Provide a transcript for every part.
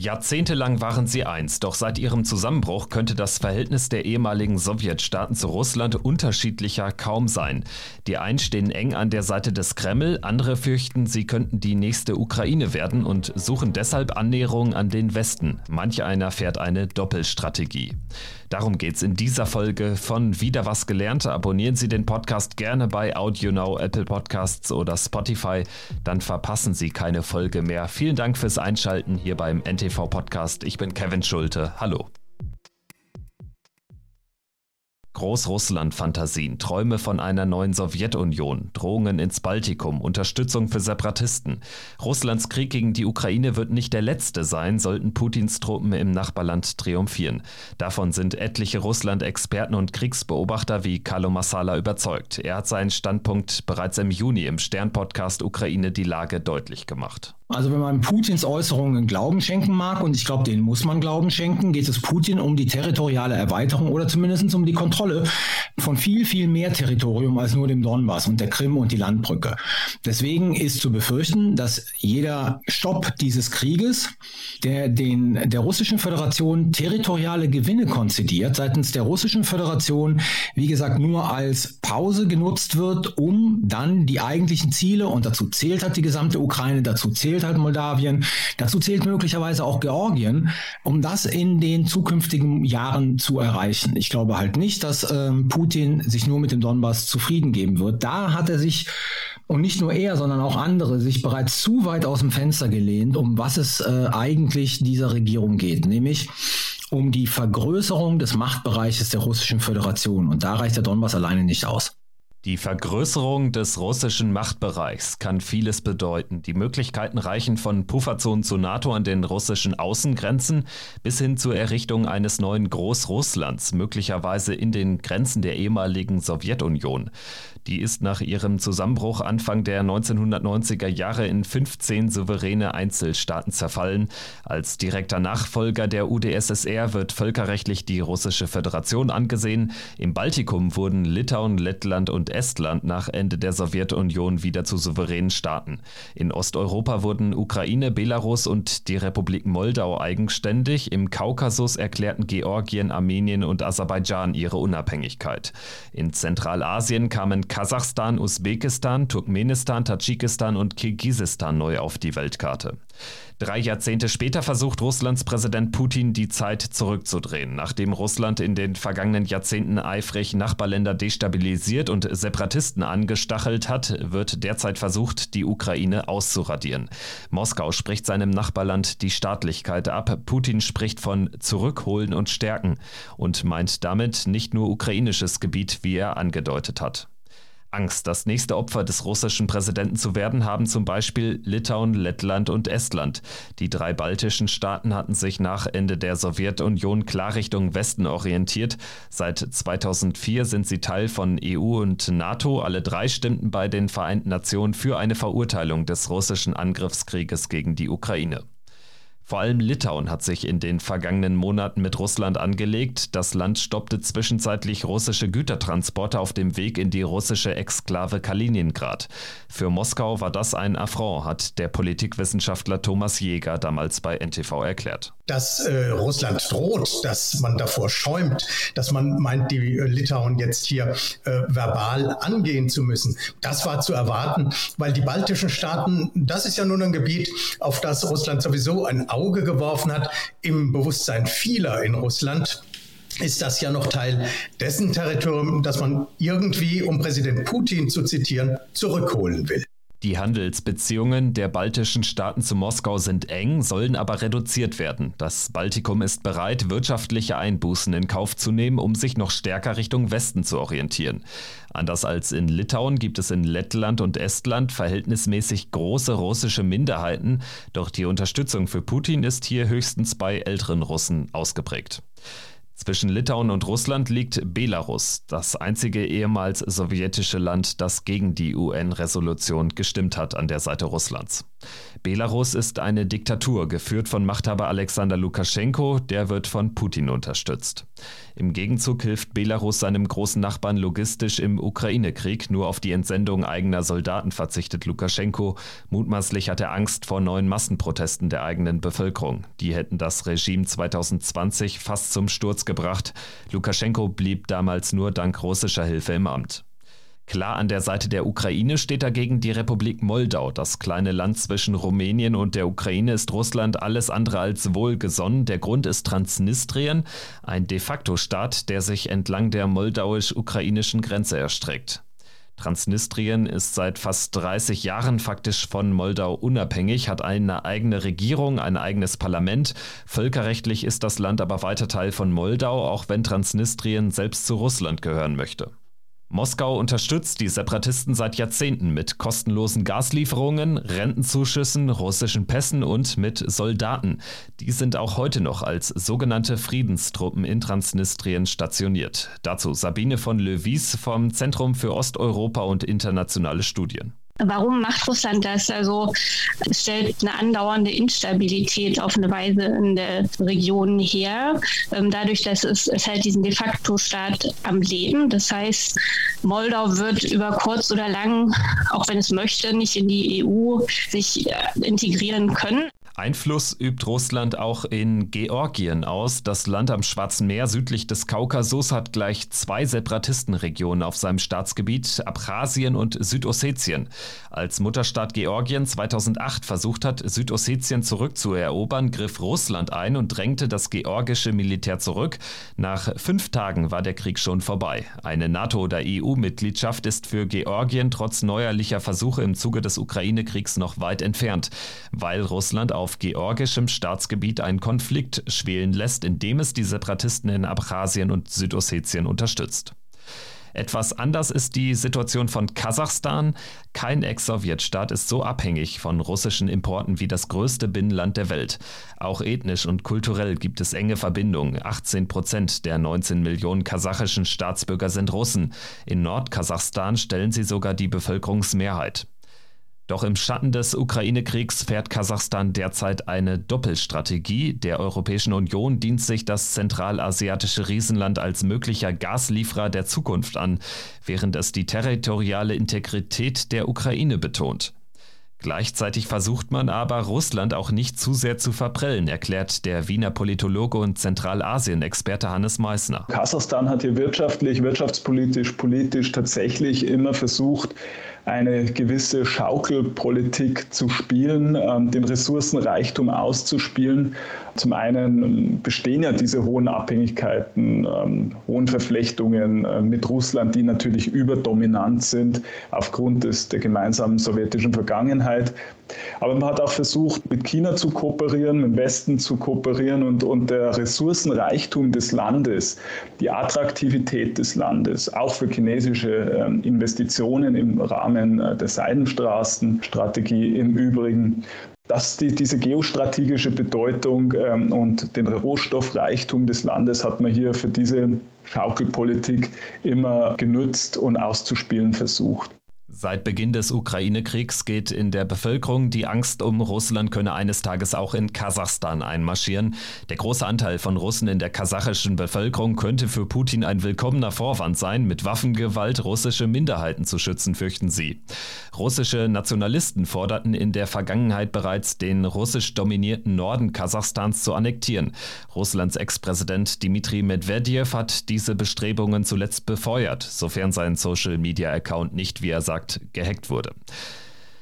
Jahrzehntelang waren sie eins, doch seit ihrem Zusammenbruch könnte das Verhältnis der ehemaligen Sowjetstaaten zu Russland unterschiedlicher kaum sein. Die einen stehen eng an der Seite des Kreml, andere fürchten, sie könnten die nächste Ukraine werden und suchen deshalb Annäherung an den Westen. Manch einer fährt eine Doppelstrategie. Darum geht's in dieser Folge von Wieder was gelernt. Abonnieren Sie den Podcast gerne bei AudioNow, Apple Podcasts oder Spotify, dann verpassen Sie keine Folge mehr. Vielen Dank fürs Einschalten hier beim NTV Podcast. Ich bin Kevin Schulte. Hallo. Großrussland-Fantasien, Träume von einer neuen Sowjetunion, Drohungen ins Baltikum, Unterstützung für Separatisten. Russlands Krieg gegen die Ukraine wird nicht der letzte sein, sollten Putins Truppen im Nachbarland triumphieren. Davon sind etliche Russland-Experten und Kriegsbeobachter wie Carlo Massala überzeugt. Er hat seinen Standpunkt bereits im Juni im Stern-Podcast Ukraine die Lage deutlich gemacht. Also wenn man Putins Äußerungen Glauben schenken mag, und ich glaube, denen muss man Glauben schenken, geht es Putin um die territoriale Erweiterung oder zumindest um die Kontrolle von viel, viel mehr Territorium als nur dem Donbass und der Krim und die Landbrücke. Deswegen ist zu befürchten, dass jeder Stopp dieses Krieges, der den, der russischen Föderation territoriale Gewinne konzidiert, seitens der russischen Föderation, wie gesagt, nur als Pause genutzt wird, um dann die eigentlichen Ziele, und dazu zählt halt die gesamte Ukraine, dazu zählt zählt halt Moldawien, dazu zählt möglicherweise auch Georgien, um das in den zukünftigen Jahren zu erreichen. Ich glaube halt nicht, dass ähm, Putin sich nur mit dem Donbass zufrieden geben wird. Da hat er sich und nicht nur er, sondern auch andere sich bereits zu weit aus dem Fenster gelehnt, um was es äh, eigentlich dieser Regierung geht, nämlich um die Vergrößerung des Machtbereiches der Russischen Föderation. Und da reicht der Donbass alleine nicht aus. Die Vergrößerung des russischen Machtbereichs kann vieles bedeuten. Die Möglichkeiten reichen von Pufferzonen zur NATO an den russischen Außengrenzen bis hin zur Errichtung eines neuen Großrusslands, möglicherweise in den Grenzen der ehemaligen Sowjetunion. Die ist nach ihrem Zusammenbruch Anfang der 1990er Jahre in 15 souveräne Einzelstaaten zerfallen. Als direkter Nachfolger der UdSSR wird völkerrechtlich die Russische Föderation angesehen. Im Baltikum wurden Litauen, Lettland und Estland nach Ende der Sowjetunion wieder zu souveränen Staaten. In Osteuropa wurden Ukraine, Belarus und die Republik Moldau eigenständig. Im Kaukasus erklärten Georgien, Armenien und Aserbaidschan ihre Unabhängigkeit. In Zentralasien kamen Kasachstan, Usbekistan, Turkmenistan, Tadschikistan und Kirgisistan neu auf die Weltkarte. Drei Jahrzehnte später versucht Russlands Präsident Putin die Zeit zurückzudrehen. Nachdem Russland in den vergangenen Jahrzehnten eifrig Nachbarländer destabilisiert und Separatisten angestachelt hat, wird derzeit versucht, die Ukraine auszuradieren. Moskau spricht seinem Nachbarland die Staatlichkeit ab. Putin spricht von Zurückholen und Stärken und meint damit nicht nur ukrainisches Gebiet, wie er angedeutet hat. Angst, das nächste Opfer des russischen Präsidenten zu werden, haben zum Beispiel Litauen, Lettland und Estland. Die drei baltischen Staaten hatten sich nach Ende der Sowjetunion klar Richtung Westen orientiert. Seit 2004 sind sie Teil von EU und NATO. Alle drei stimmten bei den Vereinten Nationen für eine Verurteilung des russischen Angriffskrieges gegen die Ukraine. Vor allem Litauen hat sich in den vergangenen Monaten mit Russland angelegt. Das Land stoppte zwischenzeitlich russische Gütertransporte auf dem Weg in die russische Exklave Kaliningrad. Für Moskau war das ein Affront, hat der Politikwissenschaftler Thomas Jäger damals bei NTV erklärt. Dass äh, Russland droht, dass man davor schäumt, dass man meint, die äh, Litauen jetzt hier äh, verbal angehen zu müssen, das war zu erwarten, weil die baltischen Staaten, das ist ja nun ein Gebiet, auf das Russland sowieso ein Auge geworfen hat im Bewusstsein vieler in Russland, ist das ja noch Teil dessen Territorium, das man irgendwie, um Präsident Putin zu zitieren, zurückholen will. Die Handelsbeziehungen der baltischen Staaten zu Moskau sind eng, sollen aber reduziert werden. Das Baltikum ist bereit, wirtschaftliche Einbußen in Kauf zu nehmen, um sich noch stärker Richtung Westen zu orientieren. Anders als in Litauen gibt es in Lettland und Estland verhältnismäßig große russische Minderheiten, doch die Unterstützung für Putin ist hier höchstens bei älteren Russen ausgeprägt. Zwischen Litauen und Russland liegt Belarus, das einzige ehemals sowjetische Land, das gegen die UN-Resolution gestimmt hat an der Seite Russlands. Belarus ist eine Diktatur, geführt von Machthaber Alexander Lukaschenko, der wird von Putin unterstützt. Im Gegenzug hilft Belarus seinem großen Nachbarn logistisch im Ukraine-Krieg, nur auf die Entsendung eigener Soldaten verzichtet Lukaschenko. Mutmaßlich hat er Angst vor neuen Massenprotesten der eigenen Bevölkerung. Die hätten das Regime 2020 fast zum Sturz gebracht. Lukaschenko blieb damals nur dank russischer Hilfe im Amt. Klar an der Seite der Ukraine steht dagegen die Republik Moldau. Das kleine Land zwischen Rumänien und der Ukraine ist Russland alles andere als wohlgesonnen. Der Grund ist Transnistrien, ein de facto Staat, der sich entlang der moldauisch-ukrainischen Grenze erstreckt. Transnistrien ist seit fast 30 Jahren faktisch von Moldau unabhängig, hat eine eigene Regierung, ein eigenes Parlament. Völkerrechtlich ist das Land aber weiter Teil von Moldau, auch wenn Transnistrien selbst zu Russland gehören möchte. Moskau unterstützt die Separatisten seit Jahrzehnten mit kostenlosen Gaslieferungen, Rentenzuschüssen, russischen Pässen und mit Soldaten. Die sind auch heute noch als sogenannte Friedenstruppen in Transnistrien stationiert. Dazu Sabine von Löwies vom Zentrum für Osteuropa und internationale Studien. Warum macht Russland das? Also es stellt eine andauernde Instabilität auf eine Weise in der Region her. Ähm, dadurch, dass es, es halt diesen de facto Staat am Leben. Das heißt, Moldau wird über kurz oder lang, auch wenn es möchte, nicht in die EU sich äh, integrieren können. Einfluss übt Russland auch in Georgien aus. Das Land am Schwarzen Meer südlich des Kaukasus hat gleich zwei Separatistenregionen auf seinem Staatsgebiet, Abchasien und Südossetien. Als Mutterstaat Georgien 2008 versucht hat, Südossetien zurückzuerobern, griff Russland ein und drängte das georgische Militär zurück. Nach fünf Tagen war der Krieg schon vorbei. Eine NATO- oder EU-Mitgliedschaft ist für Georgien trotz neuerlicher Versuche im Zuge des Ukraine-Kriegs noch weit entfernt, weil Russland auf auf georgischem Staatsgebiet einen Konflikt schwelen lässt, indem es die Separatisten in Abchasien und Südossetien unterstützt. Etwas anders ist die Situation von Kasachstan. Kein Ex-Sowjetstaat ist so abhängig von russischen Importen wie das größte Binnenland der Welt. Auch ethnisch und kulturell gibt es enge Verbindungen. 18 Prozent der 19 Millionen kasachischen Staatsbürger sind Russen. In Nordkasachstan stellen sie sogar die Bevölkerungsmehrheit. Doch im Schatten des Ukraine-Kriegs fährt Kasachstan derzeit eine Doppelstrategie. Der Europäischen Union dient sich das zentralasiatische Riesenland als möglicher Gaslieferer der Zukunft an, während es die territoriale Integrität der Ukraine betont. Gleichzeitig versucht man aber, Russland auch nicht zu sehr zu verprellen, erklärt der Wiener Politologe und Zentralasien-Experte Hannes Meissner. Kasachstan hat hier wirtschaftlich, wirtschaftspolitisch, politisch tatsächlich immer versucht, eine gewisse Schaukelpolitik zu spielen, ähm, den Ressourcenreichtum auszuspielen. Zum einen bestehen ja diese hohen Abhängigkeiten, ähm, hohen Verflechtungen äh, mit Russland, die natürlich überdominant sind aufgrund des, der gemeinsamen sowjetischen Vergangenheit. Aber man hat auch versucht, mit China zu kooperieren, mit dem Westen zu kooperieren und, und der Ressourcenreichtum des Landes, die Attraktivität des Landes, auch für chinesische ähm, Investitionen im Rahmen äh, der Seidenstraßenstrategie im Übrigen, dass die, diese geostrategische Bedeutung ähm, und den Rohstoffreichtum des Landes hat man hier für diese Schaukelpolitik immer genutzt und auszuspielen versucht. Seit Beginn des Ukraine-Kriegs geht in der Bevölkerung die Angst um Russland könne eines Tages auch in Kasachstan einmarschieren. Der große Anteil von Russen in der kasachischen Bevölkerung könnte für Putin ein willkommener Vorwand sein, mit Waffengewalt russische Minderheiten zu schützen, fürchten sie. Russische Nationalisten forderten in der Vergangenheit bereits, den russisch dominierten Norden Kasachstans zu annektieren. Russlands Ex-Präsident Dmitri Medvedev hat diese Bestrebungen zuletzt befeuert, sofern sein Social-Media-Account nicht, wie er sagt, gesagt, gehackt wurde.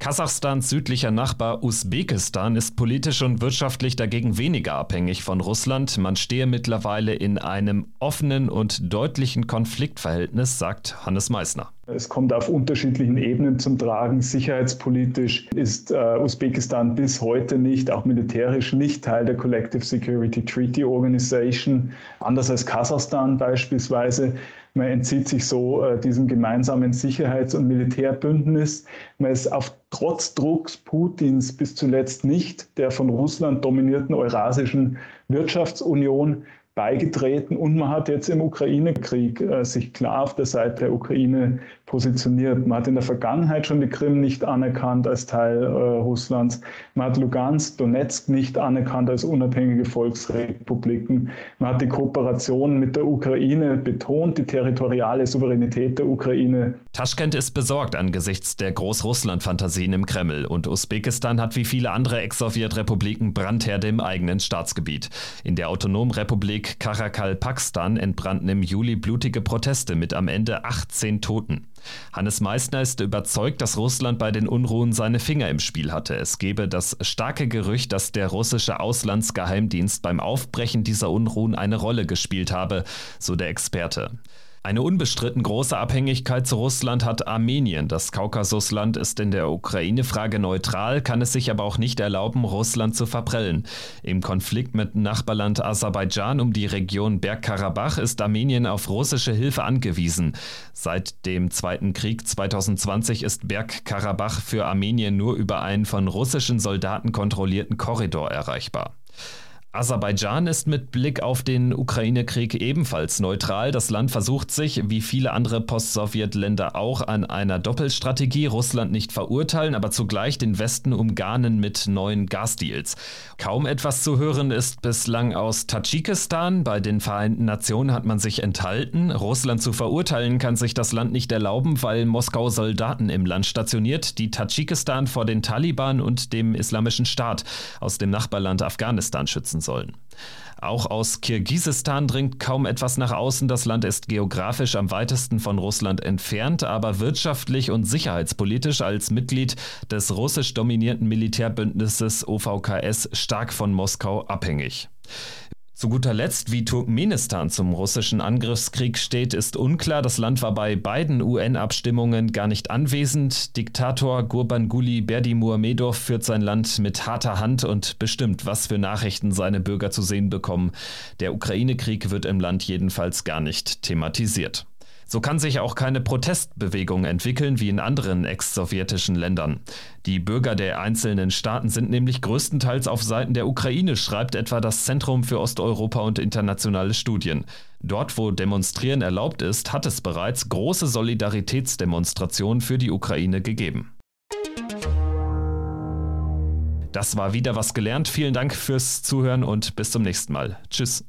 Kasachstans südlicher Nachbar Usbekistan ist politisch und wirtschaftlich dagegen weniger abhängig von Russland. Man stehe mittlerweile in einem offenen und deutlichen Konfliktverhältnis, sagt Hannes Meissner. Es kommt auf unterschiedlichen Ebenen zum Tragen. Sicherheitspolitisch ist äh, Usbekistan bis heute nicht, auch militärisch nicht Teil der Collective Security Treaty Organization, anders als Kasachstan beispielsweise. Man entzieht sich so äh, diesem gemeinsamen Sicherheits- und Militärbündnis. Man ist auf trotz Drucks Putins bis zuletzt nicht der von Russland dominierten Eurasischen Wirtschaftsunion beigetreten und man hat jetzt im Ukraine-Krieg äh, sich klar auf der Seite der Ukraine positioniert. Man hat in der Vergangenheit schon die Krim nicht anerkannt als Teil äh, Russlands. Man hat Lugansk, Donetsk nicht anerkannt als unabhängige Volksrepubliken. Man hat die Kooperation mit der Ukraine betont, die territoriale Souveränität der Ukraine. Taschkent ist besorgt angesichts der Großrussland-Fantasien im Kreml und Usbekistan hat wie viele andere Ex-Sowjetrepubliken Brandherde im eigenen Staatsgebiet. In der autonomen Republik Republik Karakal-Pakstan entbrannten im Juli blutige Proteste mit am Ende 18 Toten. Hannes Meissner ist überzeugt, dass Russland bei den Unruhen seine Finger im Spiel hatte. Es gebe das starke Gerücht, dass der russische Auslandsgeheimdienst beim Aufbrechen dieser Unruhen eine Rolle gespielt habe, so der Experte. Eine unbestritten große Abhängigkeit zu Russland hat Armenien. Das Kaukasusland ist in der Ukraine-Frage neutral, kann es sich aber auch nicht erlauben, Russland zu verprellen. Im Konflikt mit Nachbarland Aserbaidschan um die Region Bergkarabach ist Armenien auf russische Hilfe angewiesen. Seit dem Zweiten Krieg 2020 ist Bergkarabach für Armenien nur über einen von russischen Soldaten kontrollierten Korridor erreichbar. Aserbaidschan ist mit Blick auf den Ukraine-Krieg ebenfalls neutral. Das Land versucht sich, wie viele andere Post-Sowjet-Länder auch, an einer Doppelstrategie. Russland nicht verurteilen, aber zugleich den Westen umgarnen mit neuen Gasdeals. Kaum etwas zu hören ist bislang aus Tadschikistan. Bei den Vereinten Nationen hat man sich enthalten. Russland zu verurteilen kann sich das Land nicht erlauben, weil Moskau Soldaten im Land stationiert, die Tadschikistan vor den Taliban und dem Islamischen Staat aus dem Nachbarland Afghanistan schützen sollen. Auch aus Kirgisistan dringt kaum etwas nach außen. Das Land ist geografisch am weitesten von Russland entfernt, aber wirtschaftlich und sicherheitspolitisch als Mitglied des russisch dominierten Militärbündnisses OVKS stark von Moskau abhängig. Zu guter Letzt, wie Turkmenistan zum russischen Angriffskrieg steht, ist unklar. Das Land war bei beiden UN-Abstimmungen gar nicht anwesend. Diktator Gurbanguly Berdimuhamedov führt sein Land mit harter Hand und bestimmt, was für Nachrichten seine Bürger zu sehen bekommen. Der Ukraine-Krieg wird im Land jedenfalls gar nicht thematisiert. So kann sich auch keine Protestbewegung entwickeln wie in anderen ex-sowjetischen Ländern. Die Bürger der einzelnen Staaten sind nämlich größtenteils auf Seiten der Ukraine, schreibt etwa das Zentrum für Osteuropa und internationale Studien. Dort, wo Demonstrieren erlaubt ist, hat es bereits große Solidaritätsdemonstrationen für die Ukraine gegeben. Das war wieder was gelernt. Vielen Dank fürs Zuhören und bis zum nächsten Mal. Tschüss.